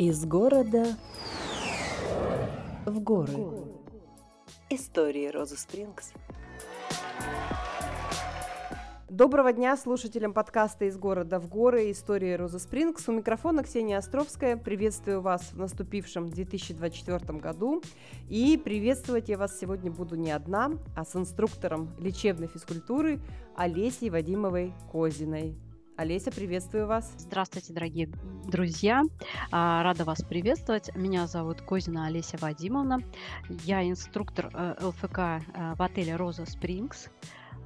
Из города в горы. Истории Розы Спрингс. Доброго дня слушателям подкаста «Из города в горы. Истории Розы Спрингс». У микрофона Ксения Островская. Приветствую вас в наступившем 2024 году. И приветствовать я вас сегодня буду не одна, а с инструктором лечебной физкультуры Олесей Вадимовой Козиной. Олеся, приветствую вас. Здравствуйте, дорогие друзья. А, рада вас приветствовать. Меня зовут Козина Олеся Вадимовна. Я инструктор э, ЛФК э, в отеле «Роза Спрингс»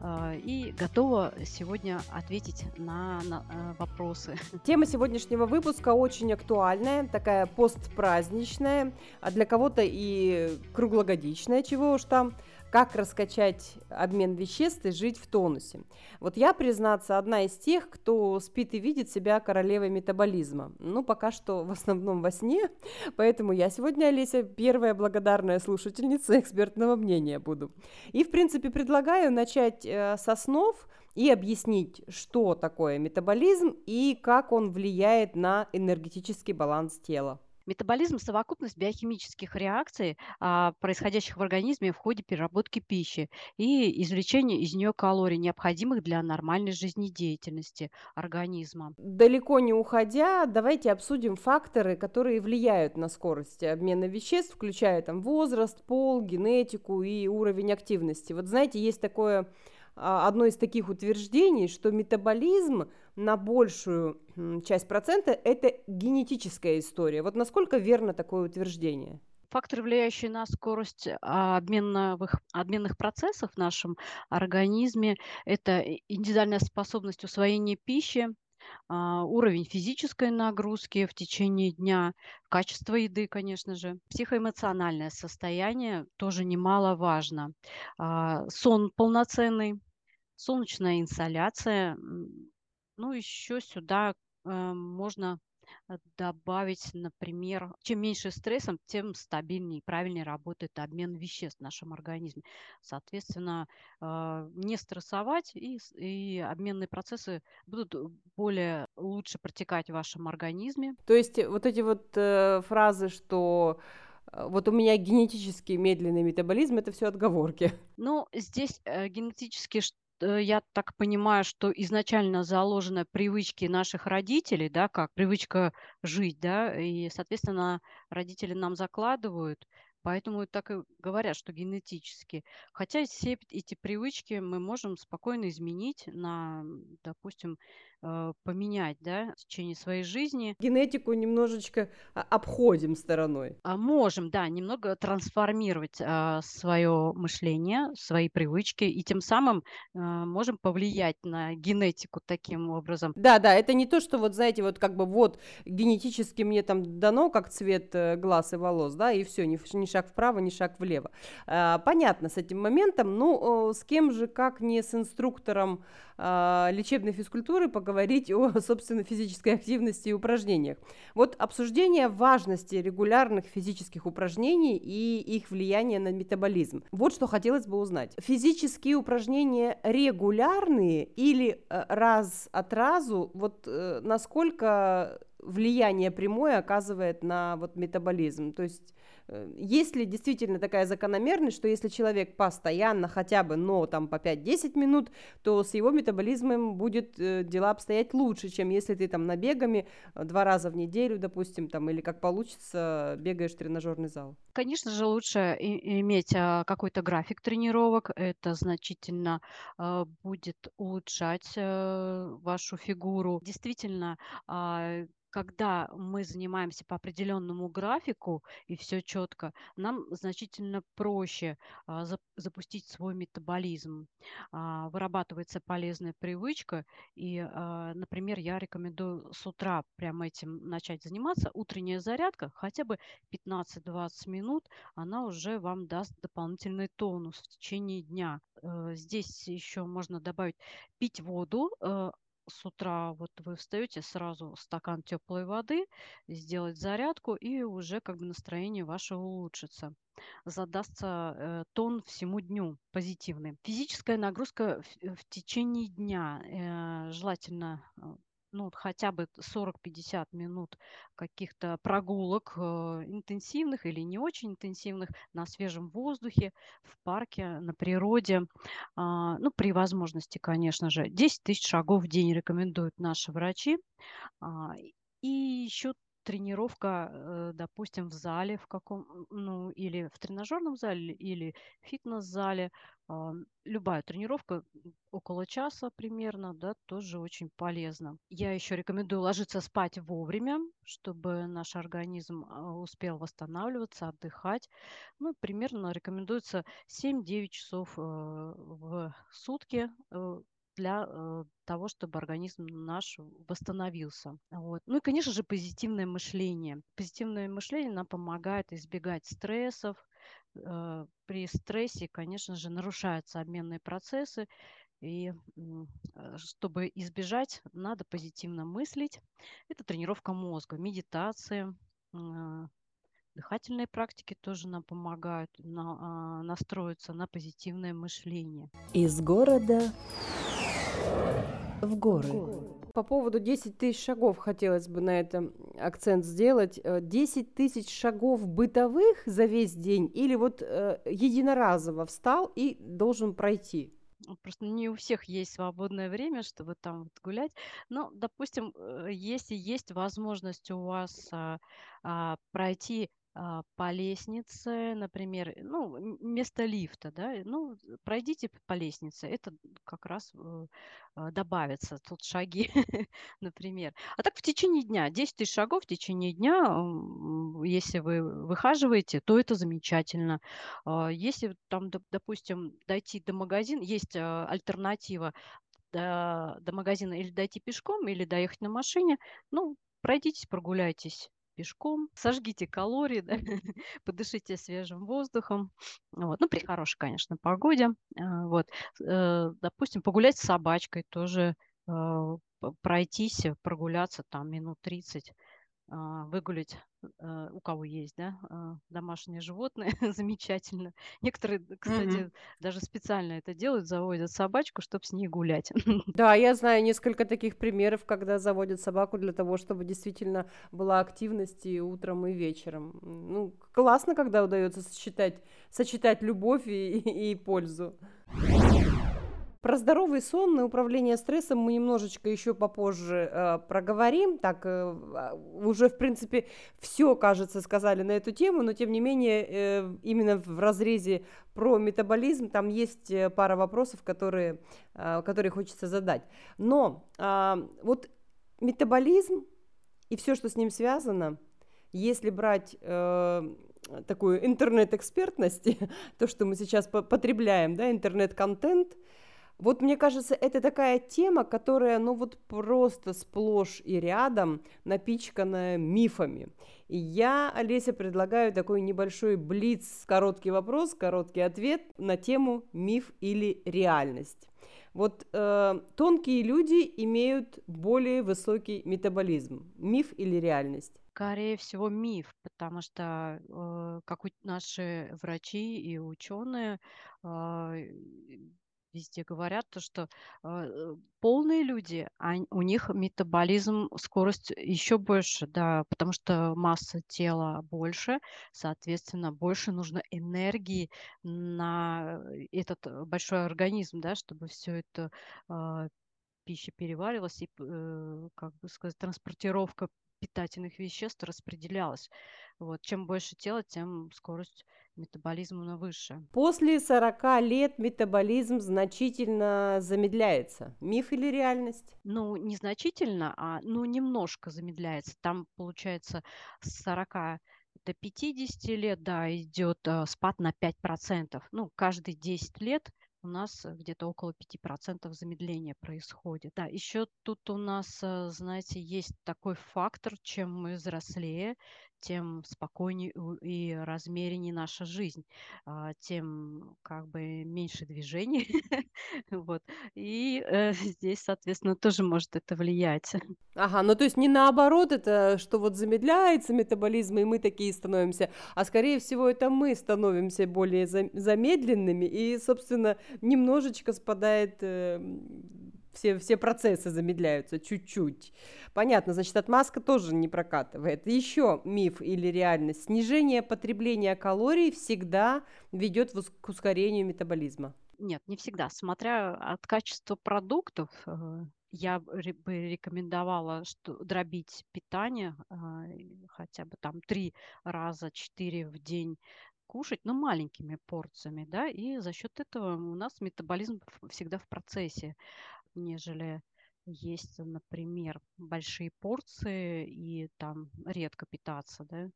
э, и готова сегодня ответить на, на вопросы. Тема сегодняшнего выпуска очень актуальная, такая постпраздничная, а для кого-то и круглогодичная, чего уж там как раскачать обмен веществ и жить в тонусе. Вот я, признаться, одна из тех, кто спит и видит себя королевой метаболизма. Ну, пока что в основном во сне, поэтому я сегодня, Олеся, первая благодарная слушательница экспертного мнения буду. И, в принципе, предлагаю начать э, со снов и объяснить, что такое метаболизм и как он влияет на энергетический баланс тела. Метаболизм– совокупность биохимических реакций, а, происходящих в организме в ходе переработки пищи и извлечения из нее калорий, необходимых для нормальной жизнедеятельности организма. Далеко не уходя, давайте обсудим факторы, которые влияют на скорость обмена веществ, включая там возраст, пол, генетику и уровень активности. Вот знаете, есть такое одно из таких утверждений, что метаболизм на большую часть процента – это генетическая история. Вот насколько верно такое утверждение? Факторы, влияющие на скорость а, обменных, обменных процессов в нашем организме, это индивидуальная способность усвоения пищи, а, уровень физической нагрузки в течение дня, качество еды, конечно же, психоэмоциональное состояние тоже немаловажно, а, сон полноценный, солнечная инсоляция. Ну, еще сюда э, можно э, добавить, например, чем меньше стрессом, тем стабильнее и правильнее работает обмен веществ в нашем организме. Соответственно, э, не стрессовать, и, и обменные процессы будут более лучше протекать в вашем организме. То есть вот эти вот э, фразы, что вот у меня генетически медленный метаболизм, это все отговорки. Ну, здесь э, генетически Э, я так понимаю, что изначально заложены привычки наших родителей, да, как привычка жить, да, и, соответственно, родители нам закладывают Поэтому так и говорят, что генетически. Хотя все эти привычки мы можем спокойно изменить на, допустим, поменять да, в течение своей жизни. Генетику немножечко а, обходим стороной. А можем, да, немного трансформировать а, свое мышление, свои привычки, и тем самым а, можем повлиять на генетику таким образом. Да, да, это не то, что вот, знаете, вот как бы вот генетически мне там дано, как цвет э, глаз и волос, да, и все, не, не шаг вправо, ни шаг влево. А, понятно с этим моментом, ну, с кем же, как не с инструктором лечебной физкультуры поговорить о, собственно, физической активности и упражнениях. Вот обсуждение важности регулярных физических упражнений и их влияния на метаболизм. Вот что хотелось бы узнать. Физические упражнения регулярные или э, раз от разу, вот э, насколько влияние прямое оказывает на вот метаболизм. То есть э, есть ли действительно такая закономерность, что если человек постоянно хотя бы, но там по 5-10 минут, то с его метаболизмом будет э, дела обстоять лучше, чем если ты там набегами э, два раза в неделю, допустим, там, или как получится, бегаешь в тренажерный зал? Конечно же, лучше иметь а, какой-то график тренировок. Это значительно а, будет улучшать вашу фигуру. Действительно, а, когда мы занимаемся по определенному графику и все четко, нам значительно проще а, за, запустить свой метаболизм. А, вырабатывается полезная привычка, и, а, например, я рекомендую с утра прямо этим начать заниматься. Утренняя зарядка, хотя бы 15-20 минут, она уже вам даст дополнительный тонус в течение дня. Э, здесь еще можно добавить пить воду, э, с утра вот вы встаете, сразу стакан теплой воды, сделать зарядку, и уже как бы настроение ваше улучшится. Задастся э, тон всему дню позитивный. Физическая нагрузка в, в течение дня. Э, желательно э, ну, хотя бы 40-50 минут каких-то прогулок э, интенсивных или не очень интенсивных на свежем воздухе, в парке, на природе. А, ну, при возможности, конечно же. 10 тысяч шагов в день рекомендуют наши врачи. А, и еще тренировка, э, допустим, в зале в каком, ну, или в тренажерном зале, или в фитнес-зале. А, любая тренировка около часа примерно, да, тоже очень полезна. Я еще рекомендую ложиться спать вовремя, чтобы наш организм а, успел восстанавливаться, отдыхать. Ну, примерно рекомендуется 7-9 часов э, в сутки э, для э, того, чтобы организм наш восстановился. Вот. Ну и, конечно же, позитивное мышление. Позитивное мышление нам помогает избегать стрессов. Э, при стрессе, конечно же, нарушаются обменные процессы. И э, чтобы избежать, надо позитивно мыслить. Это тренировка мозга, медитация, Дыхательные практики тоже нам помогают на, а, настроиться на позитивное мышление. Из города в горы. По поводу 10 тысяч шагов хотелось бы на этом акцент сделать. 10 э, тысяч шагов бытовых за весь день или вот э, единоразово встал и должен пройти? Просто не у всех есть свободное время, чтобы там вот гулять. Но, допустим, э, если есть возможность у вас а, а, пройти по лестнице, например, ну, вместо лифта, да, ну, пройдите по лестнице, это как раз э, а, добавится тут шаги, например. А так в течение дня, 10 тысяч шагов в течение дня, если вы выхаживаете, то это замечательно. А, если там, допустим, дойти до магазина, есть альтернатива до, до магазина или дойти пешком, или доехать на машине, ну, пройдитесь, прогуляйтесь пешком, сожгите калории, да, подышите свежим воздухом, вот, ну, при хорошей, конечно, погоде, а, вот, э, допустим, погулять с собачкой тоже, а, пройтись, прогуляться там минут 30, а, выгулить, э, у кого есть, да, а, домашние животные, замечательно. Некоторые, кстати, Мгм. даже специально это делают, заводят собачку, чтобы с ней гулять. Да, я знаю несколько таких примеров, когда заводят собаку для того, чтобы действительно была активность и утром, и вечером. Ну, классно, когда удается сочетать, сочетать любовь и, и, и пользу. Про здоровый сон и управление стрессом мы немножечко еще попозже э, проговорим. Так, э, уже, в принципе, все, кажется, сказали на эту тему, но, тем не менее, э, именно в разрезе про метаболизм там есть э, пара вопросов, которые, э, которые хочется задать. Но э, вот метаболизм и все, что с ним связано, если брать э, такую интернет-экспертность, то, что мы сейчас потребляем, да, интернет-контент – вот мне кажется, это такая тема, которая, ну вот просто сплошь и рядом напичканная мифами. И я, Олеся, предлагаю такой небольшой блиц, короткий вопрос, короткий ответ на тему миф или реальность. Вот э, тонкие люди имеют более высокий метаболизм. Миф или реальность? Скорее всего, миф, потому что э, как у наши врачи и ученые э, везде говорят, то, что э, полные люди, а у них метаболизм, скорость еще больше, да, потому что масса тела больше, соответственно, больше нужно энергии на этот большой организм, да, чтобы все это э, пища переваривалась и, э, как бы сказать, транспортировка питательных веществ распределялась. Вот. Чем больше тела, тем скорость метаболизма выше. После 40 лет метаболизм значительно замедляется. Миф или реальность? Ну, не значительно, а ну, немножко замедляется. Там, получается, с 40 до 50 лет, да, идет э, спад на 5%. Ну, каждые 10 лет у нас где-то около 5% замедления происходит. Да, еще тут у нас, э, знаете, есть такой фактор, чем мы взрослее, тем спокойнее и размереннее наша жизнь, а, тем как бы меньше движений. вот. И э, здесь, соответственно, тоже может это влиять. Ага, ну то есть не наоборот, это что вот замедляется метаболизм, и мы такие становимся, а скорее всего это мы становимся более замедленными, и, собственно, немножечко спадает э, все, все процессы замедляются чуть-чуть. Понятно, значит, отмазка тоже не прокатывает. Еще миф или реальность. Снижение потребления калорий всегда ведет к ускорению метаболизма. Нет, не всегда. Смотря от качества продуктов, э, я бы рекомендовала что, дробить питание а, хотя бы там три раза, четыре в день кушать, но маленькими порциями, да, и за счет этого у нас метаболизм всегда в процессе, нежели есть, например, большие порции и там редко питаться, да,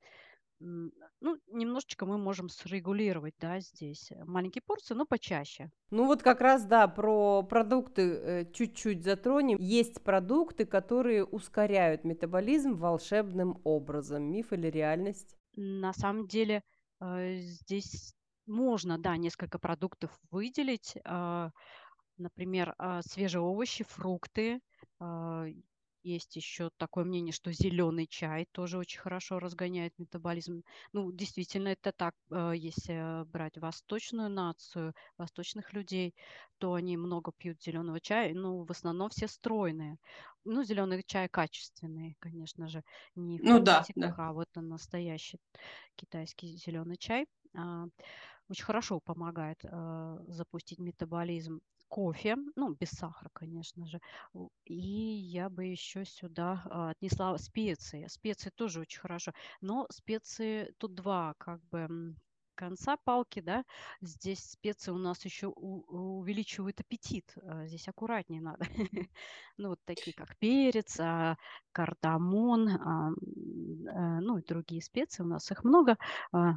ну, немножечко мы можем срегулировать, да, здесь маленькие порции, но почаще. Ну вот как раз, да, про продукты э, чуть-чуть затронем. Есть продукты, которые ускоряют метаболизм волшебным образом. Миф или реальность? На самом деле э, здесь можно, да, несколько продуктов выделить. Например, э, свежие овощи, фрукты. Э, есть еще такое мнение, что зеленый чай тоже очень хорошо разгоняет метаболизм. Ну, действительно, это так. Э, если брать восточную нацию, восточных людей, то они много пьют зеленого чая. Ну, в основном все стройные. Ну, зеленый чай качественный, конечно же, не ну, да, да. а вот настоящий китайский зеленый чай. А, очень хорошо помогает э, запустить метаболизм кофе, ну, без сахара, конечно же. И я бы еще сюда а, отнесла специи. Специи тоже очень хорошо. Но специи тут два, как бы конца палки, да, здесь специи у нас еще увеличивают аппетит. А, здесь аккуратнее надо. ну, вот такие, как перец, а, кардамон, а, ну, и другие специи. У нас их много.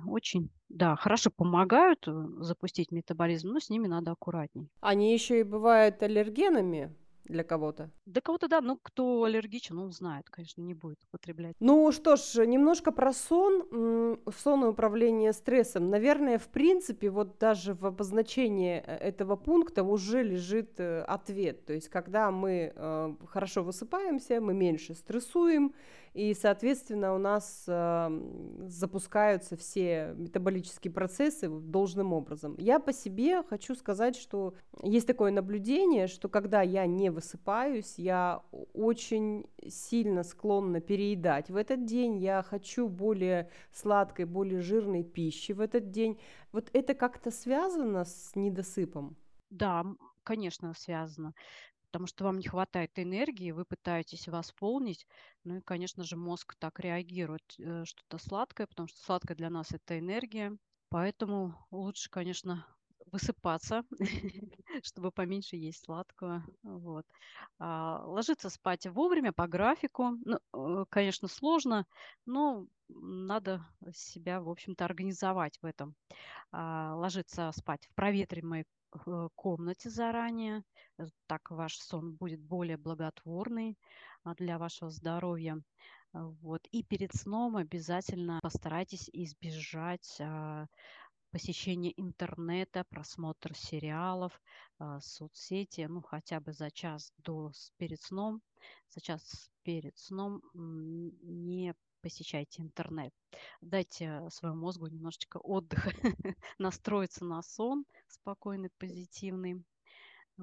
Очень, да, хорошо помогают э, запустить метаболизм, но с ними надо аккуратнее. Они еще и бывают аллергенами для кого-то. Для кого-то да, ну кто аллергичен, он знает, конечно, не будет употреблять. Ну что ж, немножко про сон, сон и управление стрессом. Наверное, в принципе, вот даже в обозначении э, этого пункта уже лежит э, ответ. То есть, когда мы э, хорошо высыпаемся, мы меньше стрессуем, и, соответственно, у нас э, запускаются все метаболические процессы должным образом. Я по себе хочу сказать, что есть такое наблюдение, что когда я не высыпаюсь, я очень сильно склонна переедать в этот день, я хочу более сладкой, более жирной пищи в этот день. Вот это как-то связано с недосыпом? Да, конечно, связано потому что вам не хватает энергии, вы пытаетесь восполнить, ну и, конечно же, мозг так реагирует, э, что-то сладкое, потому что сладкое для нас это энергия, поэтому лучше, конечно, высыпаться, чтобы поменьше есть сладкого. Вот. А, ложиться спать вовремя по графику. Ну, э, конечно, сложно, но надо себя, в общем-то, организовать в этом. А, ложиться спать в проветриваемой Э, комнате заранее. Э, так ваш сон будет более благотворный а, для вашего здоровья. Вот. И перед сном обязательно постарайтесь избежать посещения интернета, просмотр сериалов, а, соцсети, ну хотя бы за час до перед сном, за час перед сном не посещайте интернет. Дайте своему мозгу немножечко отдыха, настроиться на сон спокойный, позитивный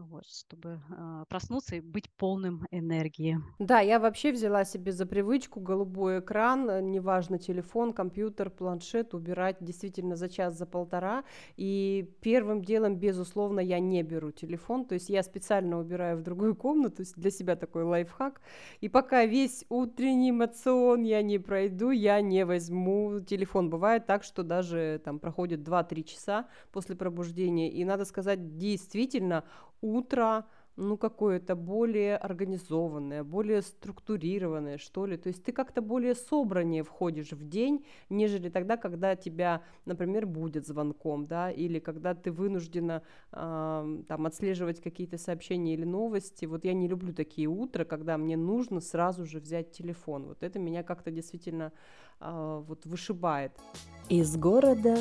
вот, чтобы э, проснуться и быть полным энергии. Да, я вообще взяла себе за привычку голубой экран, э, неважно телефон, компьютер, планшет, убирать действительно за час, за полтора. И первым делом, безусловно, я не беру телефон, то есть я специально убираю в другую комнату, для себя такой лайфхак. И пока весь утренний мацион я не пройду, я не возьму телефон. Бывает так, что даже там проходит 2-3 часа после пробуждения, и надо сказать, действительно, утро, ну, какое-то более организованное, более структурированное, что ли. То есть ты как-то более собраннее входишь в день, нежели тогда, когда тебя, например, будет звонком, да, или когда ты вынуждена э, там отслеживать какие-то сообщения или новости. Вот я не люблю такие утра, когда мне нужно сразу же взять телефон. Вот это меня как-то действительно э, вот вышибает. Из города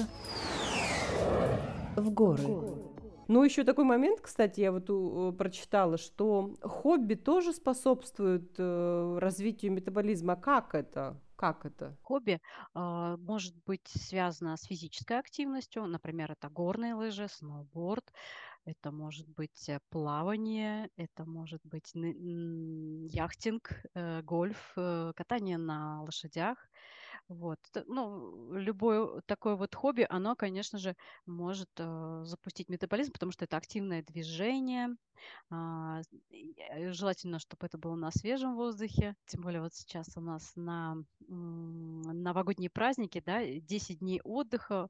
в горы. В горы. Ну, еще такой момент, кстати, я вот у, прочитала, что хобби тоже способствует э, развитию метаболизма. Как это? Как это? Хобби а, может быть связано с физической активностью, например, это горные лыжи, сноуборд, это может быть э, плавание, это может быть яхтинг, э, гольф, э, катание на лошадях. Вот. Ну, любое такое вот хобби, оно, конечно же, может запустить метаболизм, потому что это активное движение. А, желательно, чтобы это было на свежем воздухе. Тем более вот сейчас у нас на новогодние праздники, да, 10 дней отдыха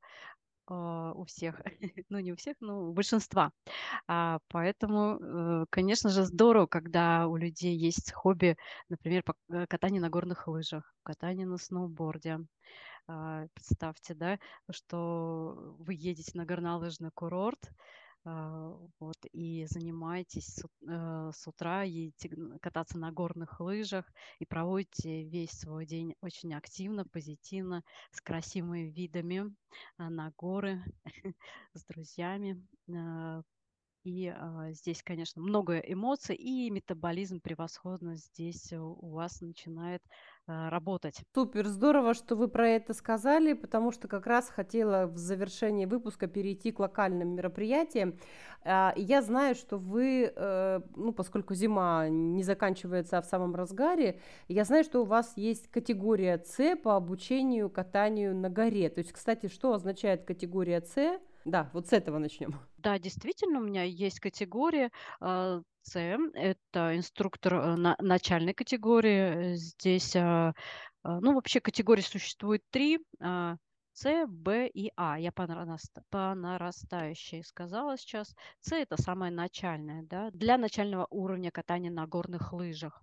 у всех, ну не у всех, но у большинства. А, поэтому, э, конечно же, здорово, когда у людей есть хобби, например, э, катание на горных лыжах, катание на сноуборде. А, представьте, да, что вы едете на горнолыжный курорт, а, вот, и занимаетесь с, э, с утра, едете кататься на горных лыжах и проводите весь свой день очень активно, позитивно, с красивыми видами а, на горы, с друзьями. А, и а, здесь, конечно, много эмоций, и метаболизм превосходно здесь у вас начинает а, работать. Супер, здорово, что вы про это сказали, потому что как раз хотела в завершении выпуска перейти к локальным мероприятиям. А, я знаю, что вы, э, ну, поскольку зима не заканчивается, а в самом разгаре, я знаю, что у вас есть категория С по обучению катанию на горе. То есть, кстати, что означает категория С? Да, вот с этого начнем. Да, действительно, у меня есть категория э. Это инструктор э, на, начальной категории. Здесь, э, ну, вообще категорий существует три. С, Б и А. Я по, по нарастающей сказала сейчас. С – это самая начальная, да, для начального уровня катания на горных лыжах.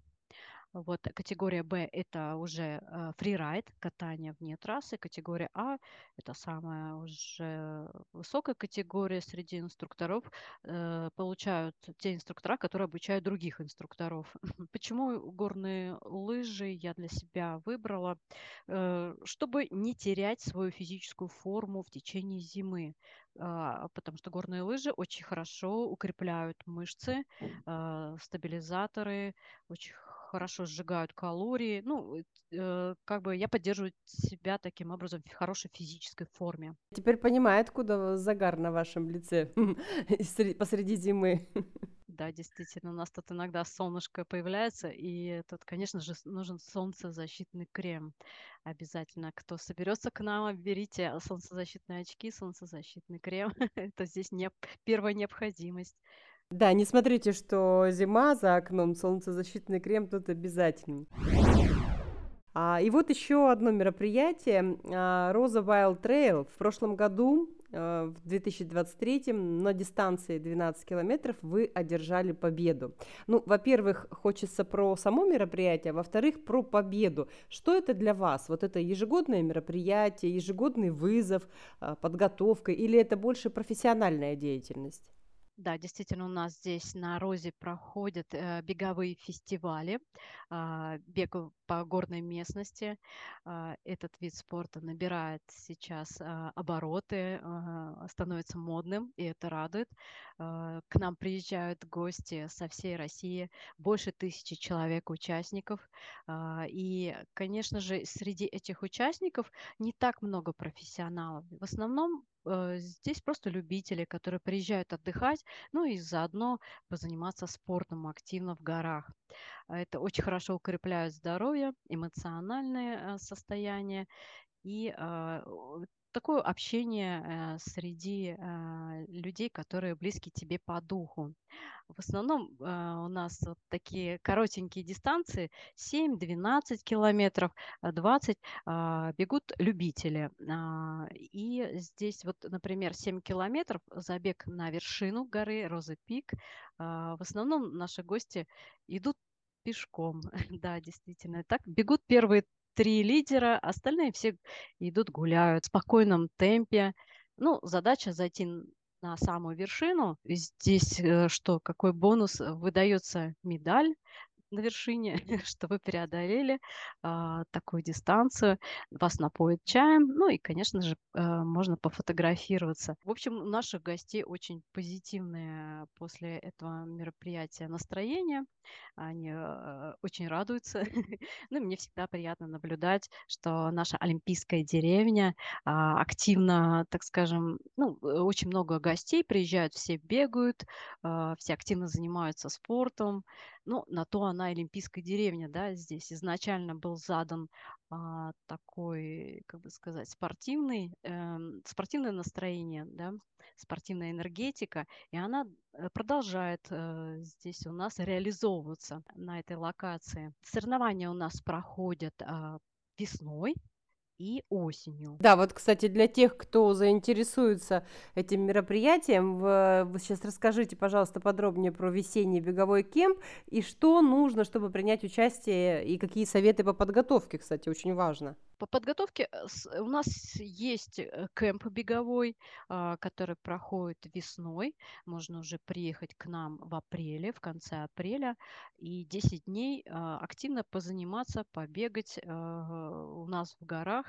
Вот категория Б – это уже э, фрирайд, катание вне трассы. Категория А – это самая уже высокая категория среди инструкторов. Э, получают те инструктора, которые обучают других инструкторов. Почему горные лыжи я для себя выбрала? Э, чтобы не терять свою физическую форму в течение зимы а, потому что горные лыжи очень хорошо укрепляют мышцы, стабилизаторы, очень хорошо сжигают калории. Ну, э, как бы я поддерживаю себя таким образом в хорошей физической форме. Теперь понимаю, откуда загар на вашем лице посреди зимы. Да, действительно, у нас тут иногда солнышко появляется, и тут, конечно же, нужен солнцезащитный крем. Обязательно, кто соберется к нам, берите солнцезащитные очки, солнцезащитный крем. Это здесь не первая необходимость. Да, не смотрите, что зима за окном, солнцезащитный крем тут обязательно. А, и вот еще одно мероприятие. А, Роза Wild Trail. В прошлом году, а, в 2023, на дистанции 12 километров вы одержали победу. Ну, во-первых, хочется про само мероприятие, а во-вторых, про победу. Что это для вас? Вот это ежегодное мероприятие, ежегодный вызов, подготовка или это больше профессиональная деятельность? Да, действительно, у нас здесь на Розе проходят э, беговые фестивали, э, бег по горной местности. Э, этот вид спорта набирает сейчас э, обороты, э, становится модным, и это радует. Э, к нам приезжают гости со всей России, больше тысячи человек участников. Э, и, конечно же, среди этих участников не так много профессионалов. В основном здесь просто любители, которые приезжают отдыхать, ну и заодно позаниматься спортом активно в горах. Это очень хорошо укрепляет здоровье, эмоциональное э, состояние и а, такое общение э, среди э, людей, которые близки тебе по духу. В основном э, у нас вот такие коротенькие дистанции 7-12 километров, 20 а, бегут любители. А, и здесь вот, например, 7 километров забег на вершину горы Розы Пик. В основном наши гости идут пешком. Да, действительно. Так бегут первые три лидера, остальные все идут гуляют в спокойном темпе. Ну, задача зайти на самую вершину. Здесь э, что, какой бонус? Выдается медаль на вершине, что вы преодолели а, такую дистанцию. Вас напоят чаем, ну и, конечно же, а, можно пофотографироваться. В общем, у наших гостей очень позитивное после этого мероприятия настроение. Они а, очень радуются. ну мне всегда приятно наблюдать, что наша олимпийская деревня а, активно, так скажем, ну, э, очень много гостей приезжают, все бегают, а, все активно занимаются спортом. Ну, на то она олимпийская деревня, да, здесь изначально был задан а, такой, как бы сказать, спортивный, э, спортивное настроение, да, спортивная энергетика, и она э, продолжает э, здесь у нас реализовываться на этой локации. Соревнования у нас проходят э, весной, и осенью. Да, вот, кстати, для тех, кто заинтересуется этим мероприятием, вы сейчас расскажите, пожалуйста, подробнее про весенний беговой кемп и что нужно, чтобы принять участие, и какие советы по подготовке, кстати, очень важно. По подготовке э, у нас есть э, кемп беговой, а, который проходит весной. Можно уже приехать к нам в апреле, в конце апреля, и 10 дней а, активно позаниматься, побегать а, у нас в горах.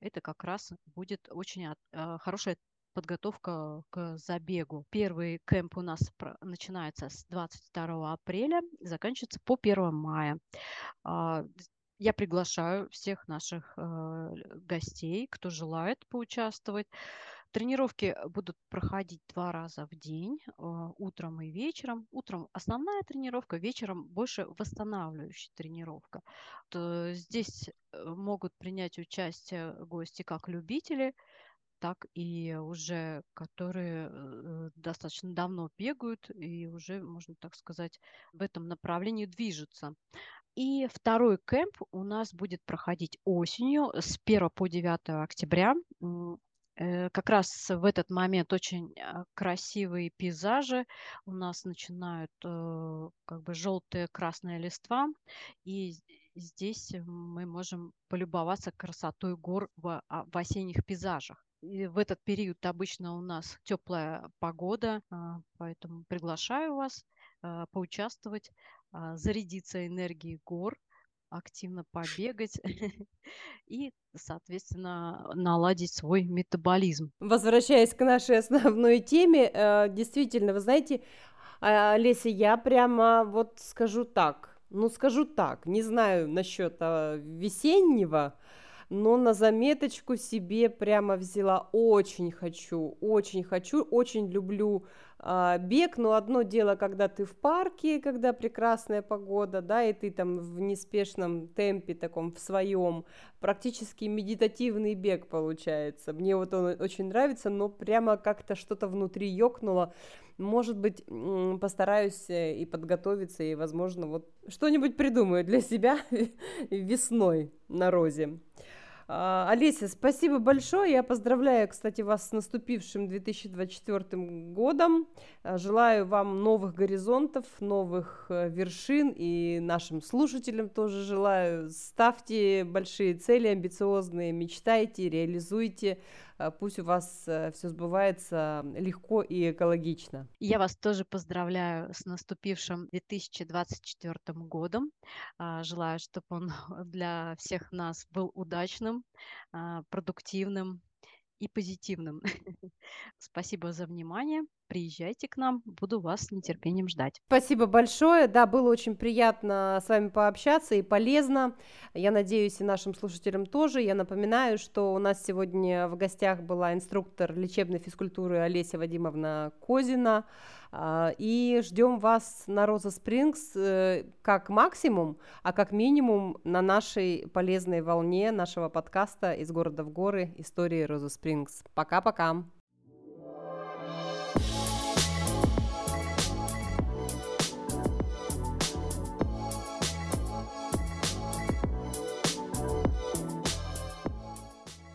Это как раз будет очень хорошая подготовка к забегу. Первый кемп у нас начинается с 22 апреля, заканчивается по 1 мая. Я приглашаю всех наших э, гостей, кто желает поучаствовать. Тренировки будут проходить два раза в день, э, утром и вечером. Утром основная тренировка, вечером больше восстанавливающая тренировка. То здесь э, могут принять участие гости как любители, так и уже которые э, достаточно давно бегают и уже, можно так сказать, в этом направлении движутся. И второй кемп у нас будет проходить осенью с 1 по 9 октября. Э, как раз в этот момент очень а, красивые пейзажи. У нас начинают э, как бы желтые, красные листва. И здесь мы можем полюбоваться красотой гор в, а, в осенних пейзажах. И в этот период обычно у нас теплая погода, а, поэтому приглашаю вас поучаствовать а, зарядиться энергией гор, активно побегать и, соответственно, наладить свой метаболизм. Возвращаясь к нашей основной теме, э, действительно, вы знаете, а, Леся, я прямо вот скажу так, ну скажу так, не знаю насчет а, весеннего, но на заметочку себе прямо взяла. Очень хочу, очень хочу, очень люблю бег. Но одно дело, когда ты в парке, когда прекрасная погода, да, и ты там в неспешном темпе таком, в своем, практически медитативный бег получается. Мне вот он очень нравится, но прямо как-то что-то внутри ёкнуло. Может быть, постараюсь э, и подготовиться, и, возможно, вот что-нибудь придумаю для себя весной на розе. А, Олеся, спасибо большое. Я поздравляю, кстати, вас с наступившим 2024 годом. А, желаю вам новых горизонтов, новых э, вершин и нашим слушателям тоже желаю. Ставьте большие цели, амбициозные, мечтайте, реализуйте. А, пусть у вас э, все сбывается легко и экологично. Я вас тоже поздравляю с наступившим 2024 годом. Желаю, чтобы он для всех нас был удачным, продуктивным и позитивным. Спасибо за внимание. Приезжайте к нам, буду вас с нетерпением ждать. Спасибо большое. Да, было очень приятно с вами пообщаться и полезно. Я надеюсь, и нашим слушателям тоже. Я напоминаю, что у нас сегодня в гостях была инструктор лечебной физкультуры Олеся Вадимовна Козина. А, и ждем вас на Роза Спрингс э, как максимум, а как минимум на нашей полезной волне нашего подкаста «Из города в горы. Истории Роза Спрингс». Пока-пока!